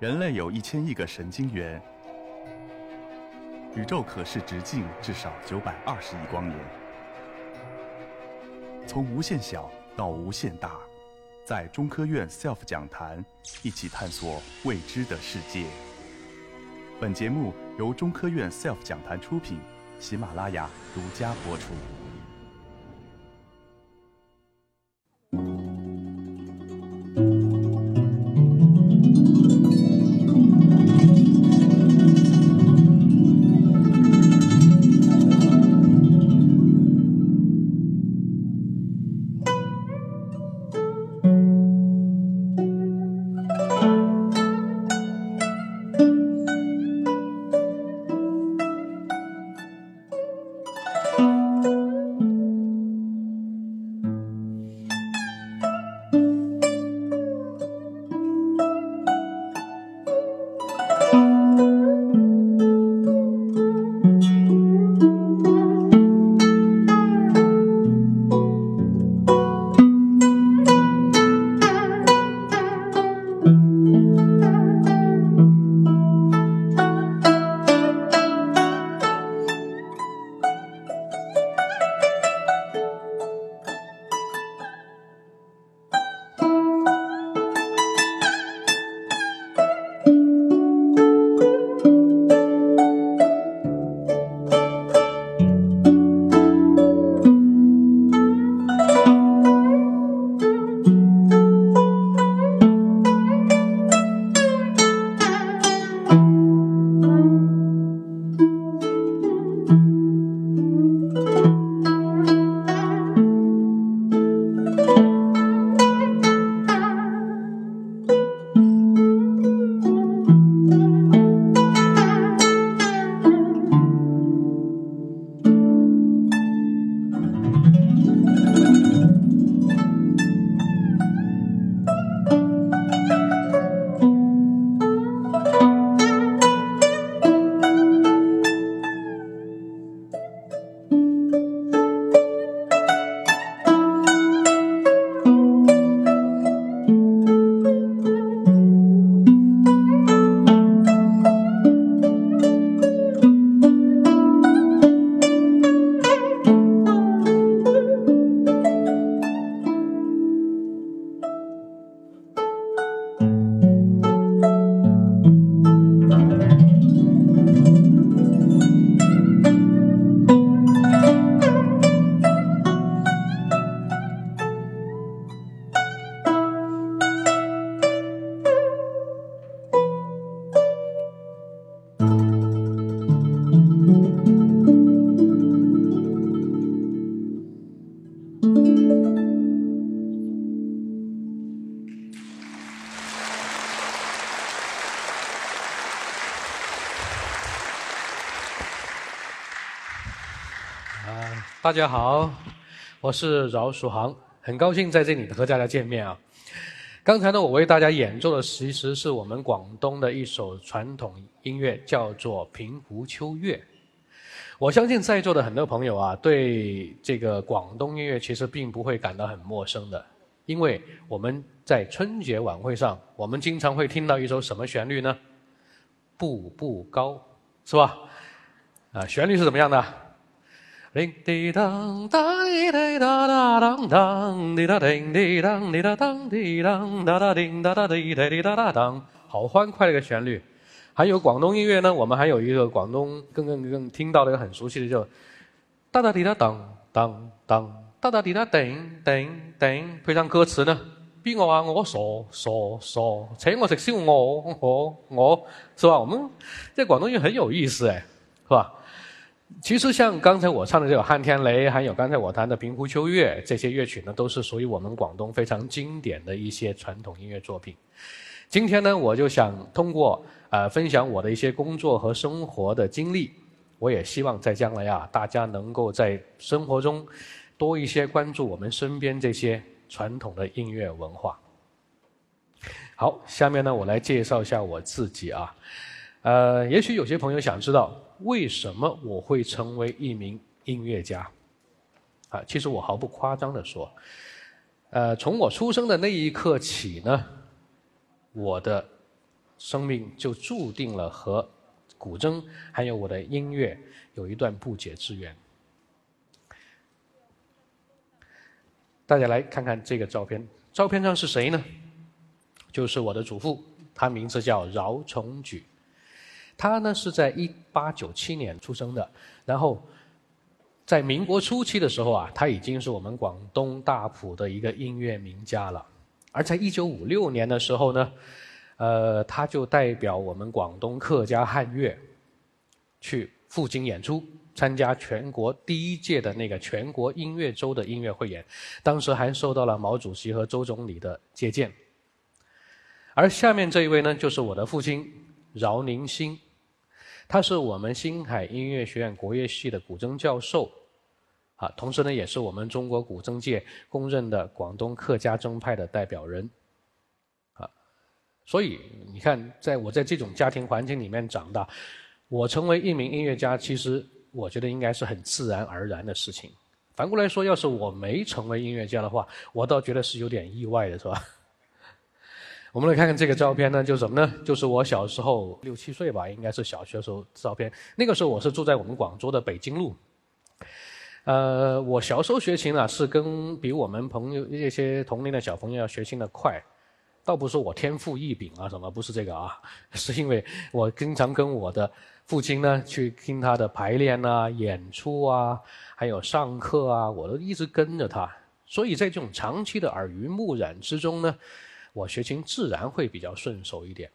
人类有一千亿个神经元，宇宙可视直径至少九百二十亿光年。从无限小到无限大，在中科院 SELF 讲坛一起探索未知的世界。本节目由中科院 SELF 讲坛出品，喜马拉雅独家播出。大家好，我是饶曙航，很高兴在这里和大家见面啊。刚才呢，我为大家演奏的其实是我们广东的一首传统音乐，叫做《平湖秋月》。我相信在座的很多朋友啊，对这个广东音乐其实并不会感到很陌生的，因为我们在春节晚会上，我们经常会听到一首什么旋律呢？步步高，是吧？啊，旋律是怎么样的？叮滴当当滴滴哒哒当当滴哒叮滴当滴哒当滴当哒哒叮哒哒滴哒滴哒哒当，好欢快的一个旋律。还有广东音乐呢，我们还有一个广东更更更听到的一个很熟悉的，叫哒哒滴哒当当当哒哒滴哒叮叮叮，配上歌词呢，边个话我傻傻傻，请我食烧鹅，我我是吧？我们这广东音乐很有意思哎，是吧？其实像刚才我唱的这个《汉天雷》，还有刚才我弹的《平湖秋月》，这些乐曲呢，都是属于我们广东非常经典的一些传统音乐作品。今天呢，我就想通过呃分享我的一些工作和生活的经历，我也希望在将来啊，大家能够在生活中多一些关注我们身边这些传统的音乐文化。好，下面呢，我来介绍一下我自己啊。呃，也许有些朋友想知道。为什么我会成为一名音乐家？啊，其实我毫不夸张的说，呃，从我出生的那一刻起呢，我的生命就注定了和古筝还有我的音乐有一段不解之缘。大家来看看这个照片，照片上是谁呢？就是我的祖父，他名字叫饶崇举，他呢是在一八九七年出生的，然后在民国初期的时候啊，他已经是我们广东大埔的一个音乐名家了，而在一九五六年的时候呢。呃，他就代表我们广东客家汉乐去赴京演出，参加全国第一届的那个全国音乐周的音乐会演，当时还受到了毛主席和周总理的接见。而下面这一位呢，就是我的父亲饶宁兴，他是我们星海音乐学院国乐系的古筝教授，啊，同时呢，也是我们中国古筝界公认的广东客家筝派的代表人。啊所以你看，在我在这种家庭环境里面长大，我成为一名音乐家，其实我觉得应该是很自然而然的事情。反过来说，要是我没成为音乐家的话，我倒觉得是有点意外的，是吧？我们来看看这个照片呢，就是什么呢？就是我小时候六七岁吧，应该是小学时候照片。那个时候我是住在我们广州的北京路。呃，我小时候学琴啊，是跟比我们朋友一些同龄的小朋友要学琴的快。倒不是我天赋异禀啊，什么不是这个啊？是因为我经常跟我的父亲呢去听他的排练啊、演出啊，还有上课啊，我都一直跟着他。所以在这种长期的耳濡目染之中呢，我学琴自然会比较顺手一点。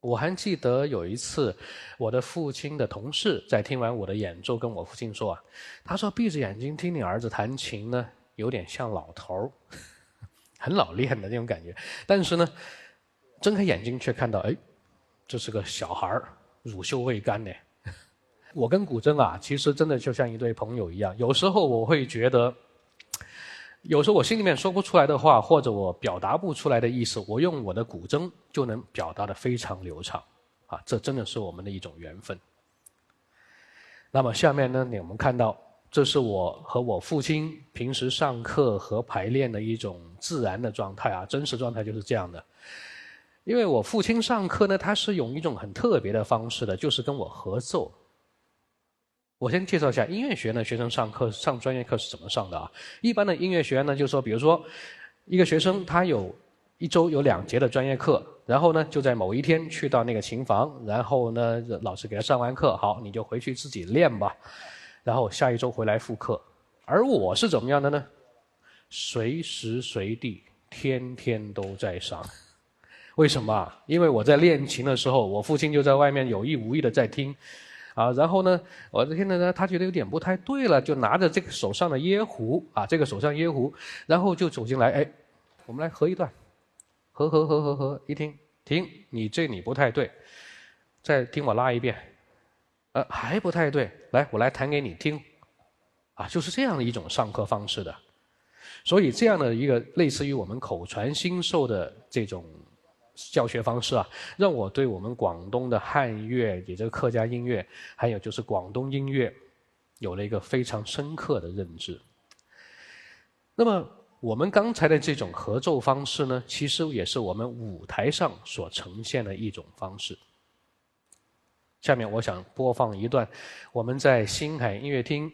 我还记得有一次，我的父亲的同事在听完我的演奏，跟我父亲说啊，他说闭着眼睛听你儿子弹琴呢，有点像老头儿。很老练的那种感觉，但是呢，睁开眼睛却看到，哎，这是个小孩儿，乳臭未干呢。我跟古筝啊，其实真的就像一对朋友一样。有时候我会觉得，有时候我心里面说不出来的话，或者我表达不出来的意思，我用我的古筝就能表达的非常流畅。啊，这真的是我们的一种缘分。那么下面呢，我们看到。这是我和我父亲平时上课和排练的一种自然的状态啊，真实状态就是这样的。因为我父亲上课呢，他是用一种很特别的方式的，就是跟我合奏。我先介绍一下音乐学院的，学生上课上专业课是怎么上的啊？一般的音乐学院呢，就是说，比如说一个学生他有一周有两节的专业课，然后呢就在某一天去到那个琴房，然后呢老师给他上完课，好，你就回去自己练吧。然后下一周回来复课，而我是怎么样的呢？随时随地，天天都在上。为什么？因为我在练琴的时候，我父亲就在外面有意无意的在听，啊，然后呢，我听着呢，他觉得有点不太对了，就拿着这个手上的椰壶，啊，这个手上椰壶，然后就走进来，哎，我们来合一段，合合合合合，一听，停，你这里不太对，再听我拉一遍。呃，还不太对，来，我来弹给你听，啊，就是这样的一种上课方式的，所以这样的一个类似于我们口传心授的这种教学方式啊，让我对我们广东的汉乐，也就是客家音乐，还有就是广东音乐，有了一个非常深刻的认知。那么我们刚才的这种合奏方式呢，其实也是我们舞台上所呈现的一种方式。下面我想播放一段我们在星海音乐厅，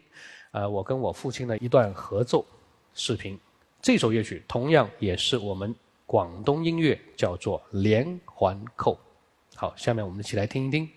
呃，我跟我父亲的一段合奏视频。这首乐曲同样也是我们广东音乐，叫做连环扣。好，下面我们一起来听一听。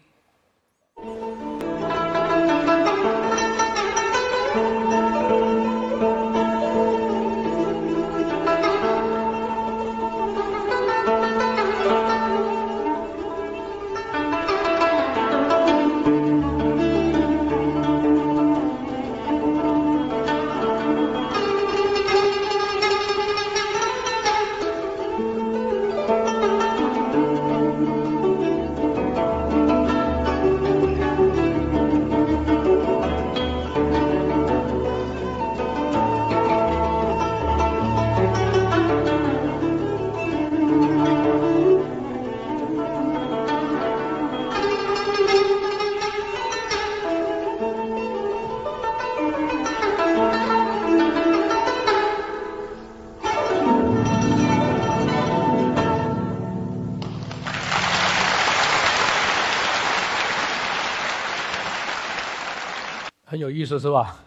思是吧？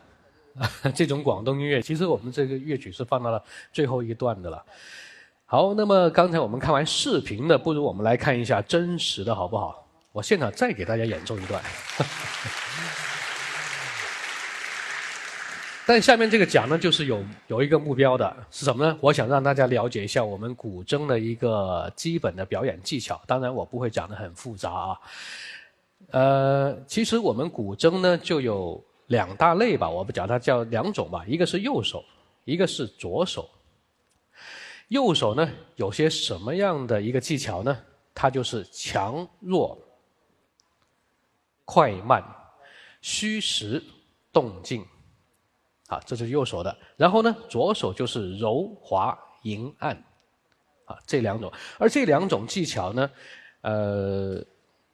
这种广东音乐，其实我们这个乐曲是放到了最后一段的了。好，那么刚才我们看完视频的，不如我们来看一下真实的好不好？我现场再给大家演奏一段。但下面这个讲呢，就是有有一个目标的，是什么呢？我想让大家了解一下我们古筝的一个基本的表演技巧。当然，我不会讲的很复杂啊。呃，其实我们古筝呢，就有两大类吧，我不讲它叫两种吧，一个是右手，一个是左手。右手呢，有些什么样的一个技巧呢？它就是强弱、快慢、虚实、动静。啊，这是右手的，然后呢，左手就是柔滑明暗，啊，这两种，而这两种技巧呢，呃，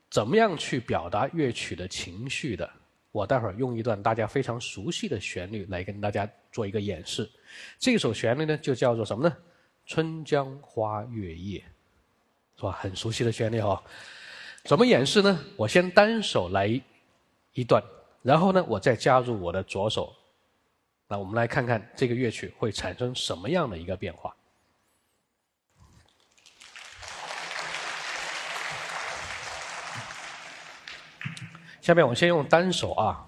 怎么样去表达乐曲的情绪的？我待会儿用一段大家非常熟悉的旋律来跟大家做一个演示。这首旋律呢，就叫做什么呢？春江花月夜，是吧？很熟悉的旋律哈。怎么演示呢？我先单手来一段，然后呢，我再加入我的左手。那我们来看看这个乐曲会产生什么样的一个变化。下面我先用单手啊。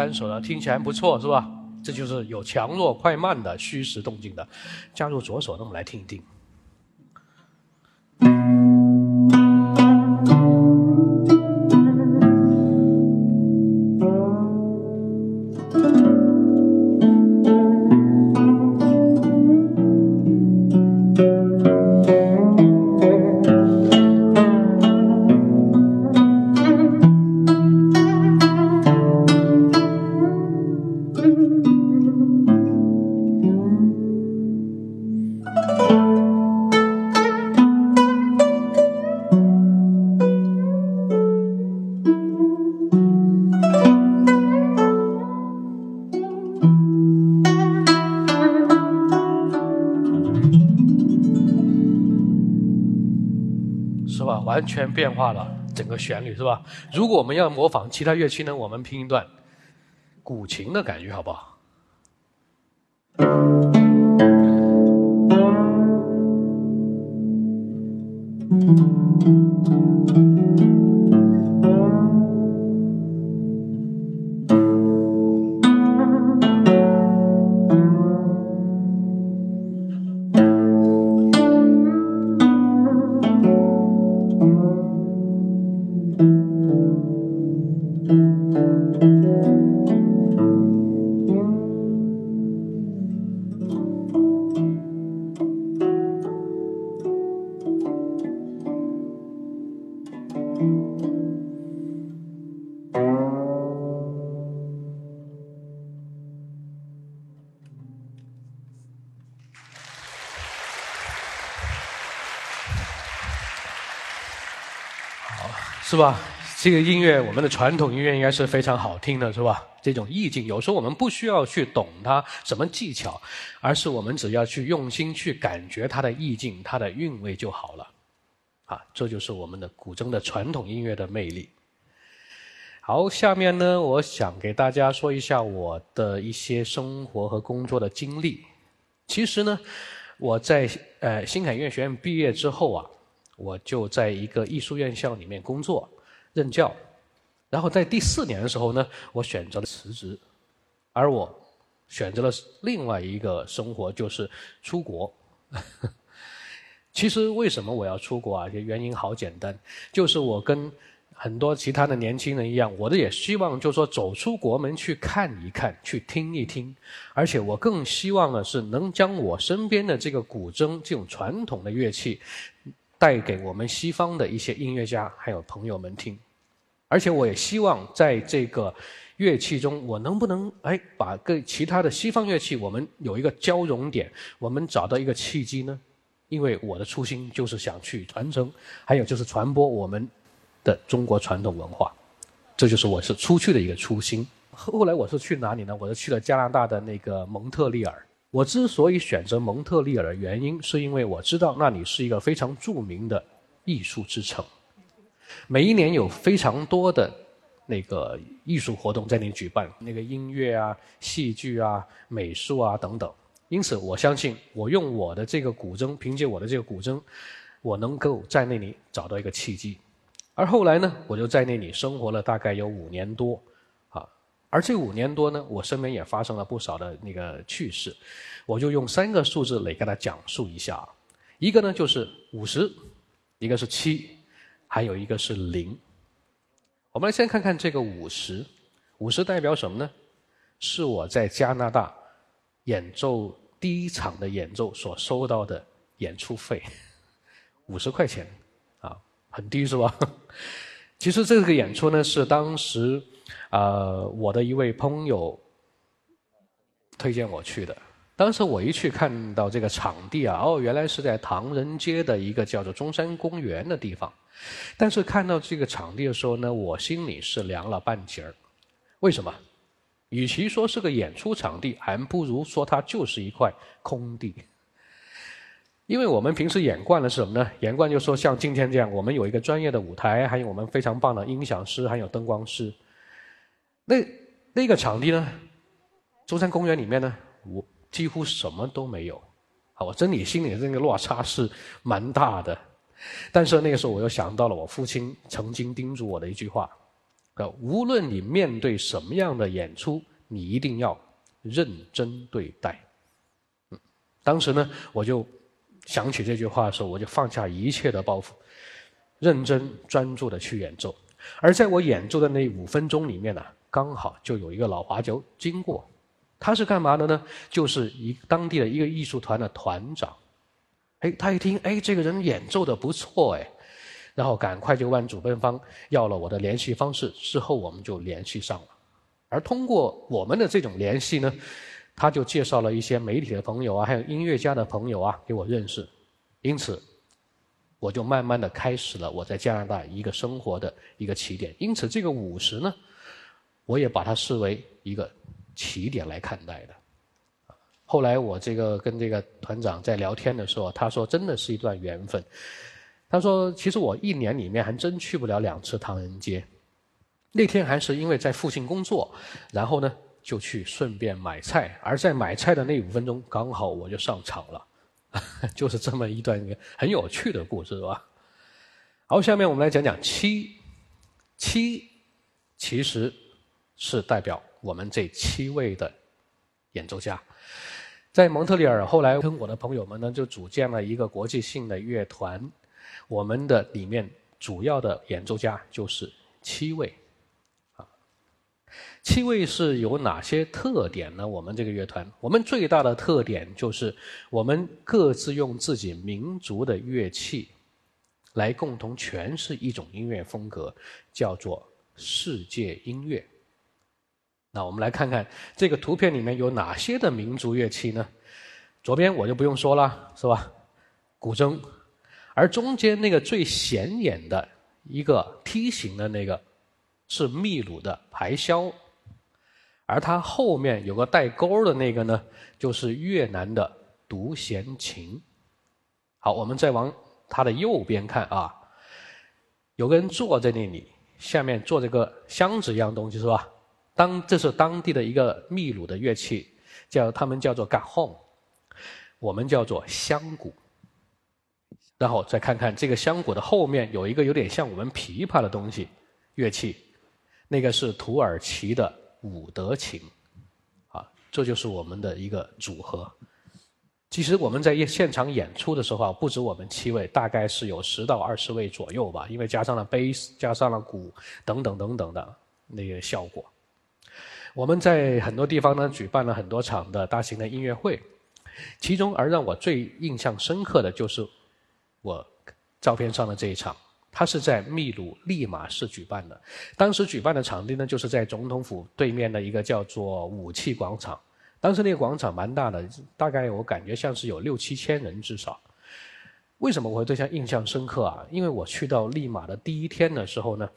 单手的听起来不错是吧？这就是有强弱快慢的虚实动静的。加入左手，那我们来听一听。完全变化了整个旋律，是吧？如果我们要模仿其他乐器呢？我们拼一段古琴的感觉，好不好？是吧？这个音乐，我们的传统音乐应该是非常好听的，是吧？这种意境，有时候我们不需要去懂它什么技巧，而是我们只要去用心去感觉它的意境、它的韵味就好了。啊，这就是我们的古筝的传统音乐的魅力。好，下面呢，我想给大家说一下我的一些生活和工作的经历。其实呢，我在呃新海音乐学院毕业之后啊。我就在一个艺术院校里面工作任教，然后在第四年的时候呢，我选择了辞职，而我选择了另外一个生活，就是出国。其实为什么我要出国啊？原因好简单，就是我跟很多其他的年轻人一样，我的也希望就是说走出国门去看一看，去听一听，而且我更希望的是能将我身边的这个古筝这种传统的乐器。带给我们西方的一些音乐家还有朋友们听，而且我也希望在这个乐器中，我能不能哎把跟其他的西方乐器我们有一个交融点，我们找到一个契机呢？因为我的初心就是想去传承，还有就是传播我们的中国传统文化，这就是我是出去的一个初心。后来我是去哪里呢？我是去了加拿大的那个蒙特利尔。我之所以选择蒙特利尔的原因，是因为我知道那里是一个非常著名的艺术之城，每一年有非常多的那个艺术活动在那里举办，那个音乐啊、戏剧啊、美术啊等等。因此，我相信我用我的这个古筝，凭借我的这个古筝，我能够在那里找到一个契机。而后来呢，我就在那里生活了大概有五年多。而这五年多呢，我身边也发生了不少的那个趣事，我就用三个数字来跟他讲述一下。一个呢就是五十，一个是七，还有一个是零。我们来先看看这个五十，五十代表什么呢？是我在加拿大演奏第一场的演奏所收到的演出费，五十块钱，啊，很低是吧？其实这个演出呢是当时。呃，我的一位朋友推荐我去的。当时我一去看到这个场地啊，哦，原来是在唐人街的一个叫做中山公园的地方。但是看到这个场地的时候呢，我心里是凉了半截儿。为什么？与其说是个演出场地，还不如说它就是一块空地。因为我们平时演惯了是什么呢？演惯就说像今天这样，我们有一个专业的舞台，还有我们非常棒的音响师，还有灯光师。那那个场地呢？中山公园里面呢，我几乎什么都没有。好，我真理心里的这个落差是蛮大的。但是那个时候，我又想到了我父亲曾经叮嘱我的一句话：，呃，无论你面对什么样的演出，你一定要认真对待。嗯，当时呢，我就想起这句话的时候，我就放下一切的包袱，认真专注的去演奏。而在我演奏的那五分钟里面呢。刚好就有一个老华侨经过，他是干嘛的呢？就是一当地的一个艺术团的团长。哎，他一听，哎，这个人演奏的不错，哎，然后赶快就问主办方要了我的联系方式。之后我们就联系上了，而通过我们的这种联系呢，他就介绍了一些媒体的朋友啊，还有音乐家的朋友啊给我认识。因此，我就慢慢的开始了我在加拿大一个生活的一个起点。因此，这个五十呢。我也把它视为一个起点来看待的。后来我这个跟这个团长在聊天的时候，他说真的是一段缘分。他说其实我一年里面还真去不了两次唐人街。那天还是因为在附近工作，然后呢就去顺便买菜，而在买菜的那五分钟，刚好我就上场了，就是这么一段很有趣的故事，吧？好，下面我们来讲讲七七，其实。是代表我们这七位的演奏家，在蒙特利尔。后来跟我的朋友们呢，就组建了一个国际性的乐团。我们的里面主要的演奏家就是七位，啊，七位是有哪些特点呢？我们这个乐团，我们最大的特点就是我们各自用自己民族的乐器来共同诠释一种音乐风格，叫做世界音乐。那我们来看看这个图片里面有哪些的民族乐器呢？左边我就不用说了，是吧？古筝，而中间那个最显眼的一个梯形的那个是秘鲁的排箫，而它后面有个带钩的那个呢，就是越南的独弦琴。好，我们再往它的右边看啊，有个人坐在那里，下面坐着个箱子一样东西，是吧？当这是当地的一个秘鲁的乐器，叫他们叫做 gahon，我们叫做香鼓。然后再看看这个香鼓的后面有一个有点像我们琵琶的东西，乐器，那个是土耳其的伍德琴，啊，这就是我们的一个组合。其实我们在现场演出的时候啊，不止我们七位，大概是有十到二十位左右吧，因为加上了贝斯，加上了鼓等等等等的那个效果。我们在很多地方呢举办了很多场的大型的音乐会，其中而让我最印象深刻的就是我照片上的这一场，它是在秘鲁利马市举办的。当时举办的场地呢，就是在总统府对面的一个叫做武器广场。当时那个广场蛮大的，大概我感觉像是有六七千人至少。为什么我会对他印象深刻啊？因为我去到利马的第一天的时候呢，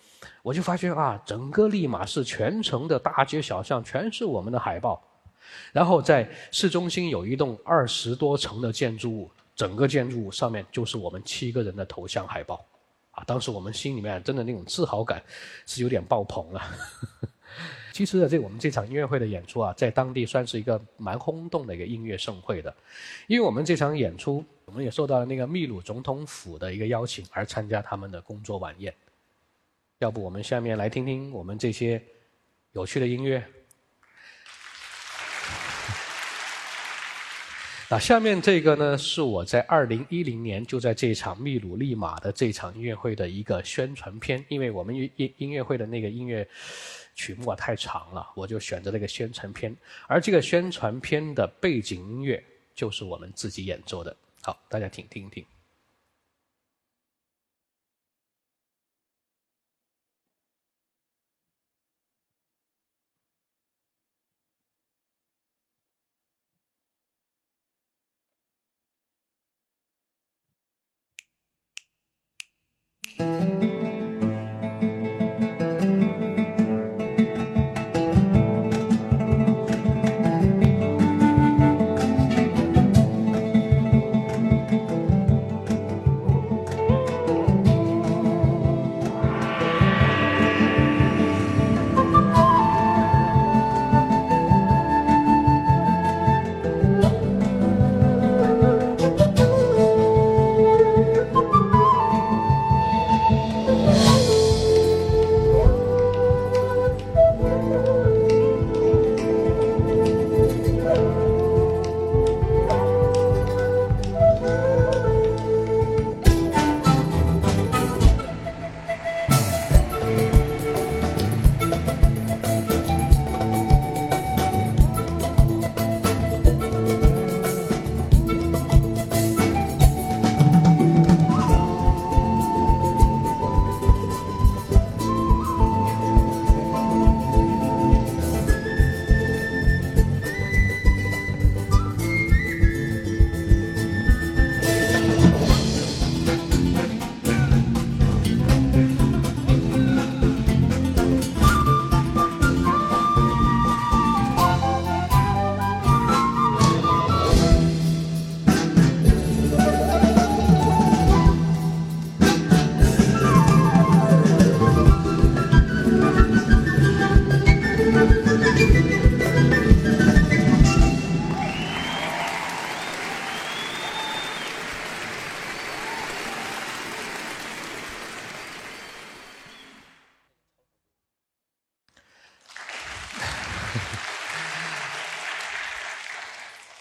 我就发现啊，整个利马市全城的大街小巷全是我们的海报。然后在市中心有一栋二十多层的建筑物，整个建筑物上面就是我们七个人的头像海报。啊，当时我们心里面真的那种自豪感是有点爆棚了。其实呢，这我们这场音乐会的演出啊，在当地算是一个蛮轰动的一个音乐盛会的，因为我们这场演出，我们也受到了那个秘鲁总统府的一个邀请，而参加他们的工作晚宴。要不我们下面来听听我们这些有趣的音乐。那下面这个呢，是我在二零一零年就在这场秘鲁利马的这场音乐会的一个宣传片，因为我们音音音乐会的那个音乐。曲目啊太长了，我就选择了一个宣传片，而这个宣传片的背景音乐就是我们自己演奏的。好，大家听听听。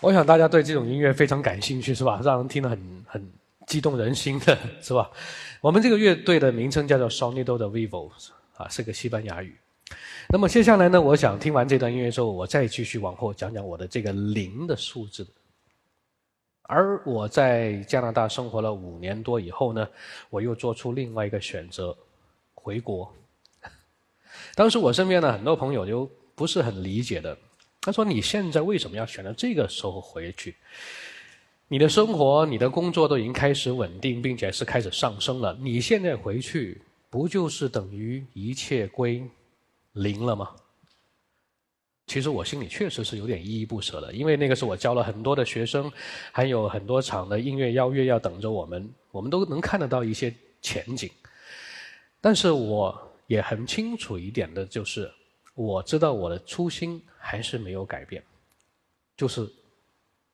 我想大家对这种音乐非常感兴趣，是吧？让人听得很很激动人心的，是吧？我们这个乐队的名称叫做 Sonido 的 Vivo，啊，是个西班牙语。那么接下来呢，我想听完这段音乐之后，我再继续往后讲讲我的这个零的数字。而我在加拿大生活了五年多以后呢，我又做出另外一个选择，回国。当时我身边的很多朋友就不是很理解的。他说：“你现在为什么要选择这个时候回去？你的生活、你的工作都已经开始稳定，并且是开始上升了。你现在回去，不就是等于一切归零了吗？”其实我心里确实是有点依依不舍的，因为那个是我教了很多的学生，还有很多场的音乐邀约要等着我们，我们都能看得到一些前景。但是我也很清楚一点的就是。我知道我的初心还是没有改变，就是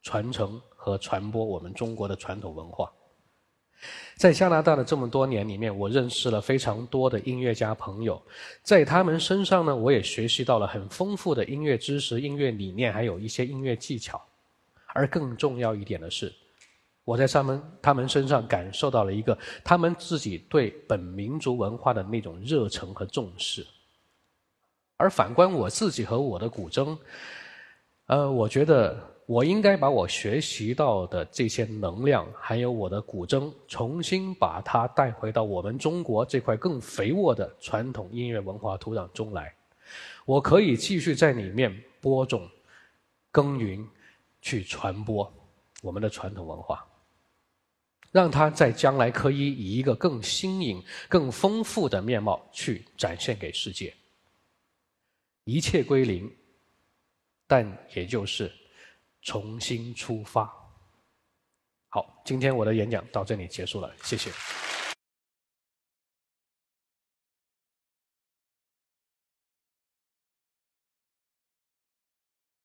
传承和传播我们中国的传统文化。在加拿大的这么多年里面，我认识了非常多的音乐家朋友，在他们身上呢，我也学习到了很丰富的音乐知识、音乐理念，还有一些音乐技巧。而更重要一点的是，我在他们他们身上感受到了一个他们自己对本民族文化的那种热忱和重视。而反观我自己和我的古筝，呃，我觉得我应该把我学习到的这些能量，还有我的古筝，重新把它带回到我们中国这块更肥沃的传统音乐文化土壤中来。我可以继续在里面播种、耕耘，去传播我们的传统文化，让它在将来可以以一个更新颖、更丰富的面貌去展现给世界。一切归零，但也就是。重新出发。好，今天我的演讲到这里结束了，谢谢。